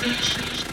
Peace.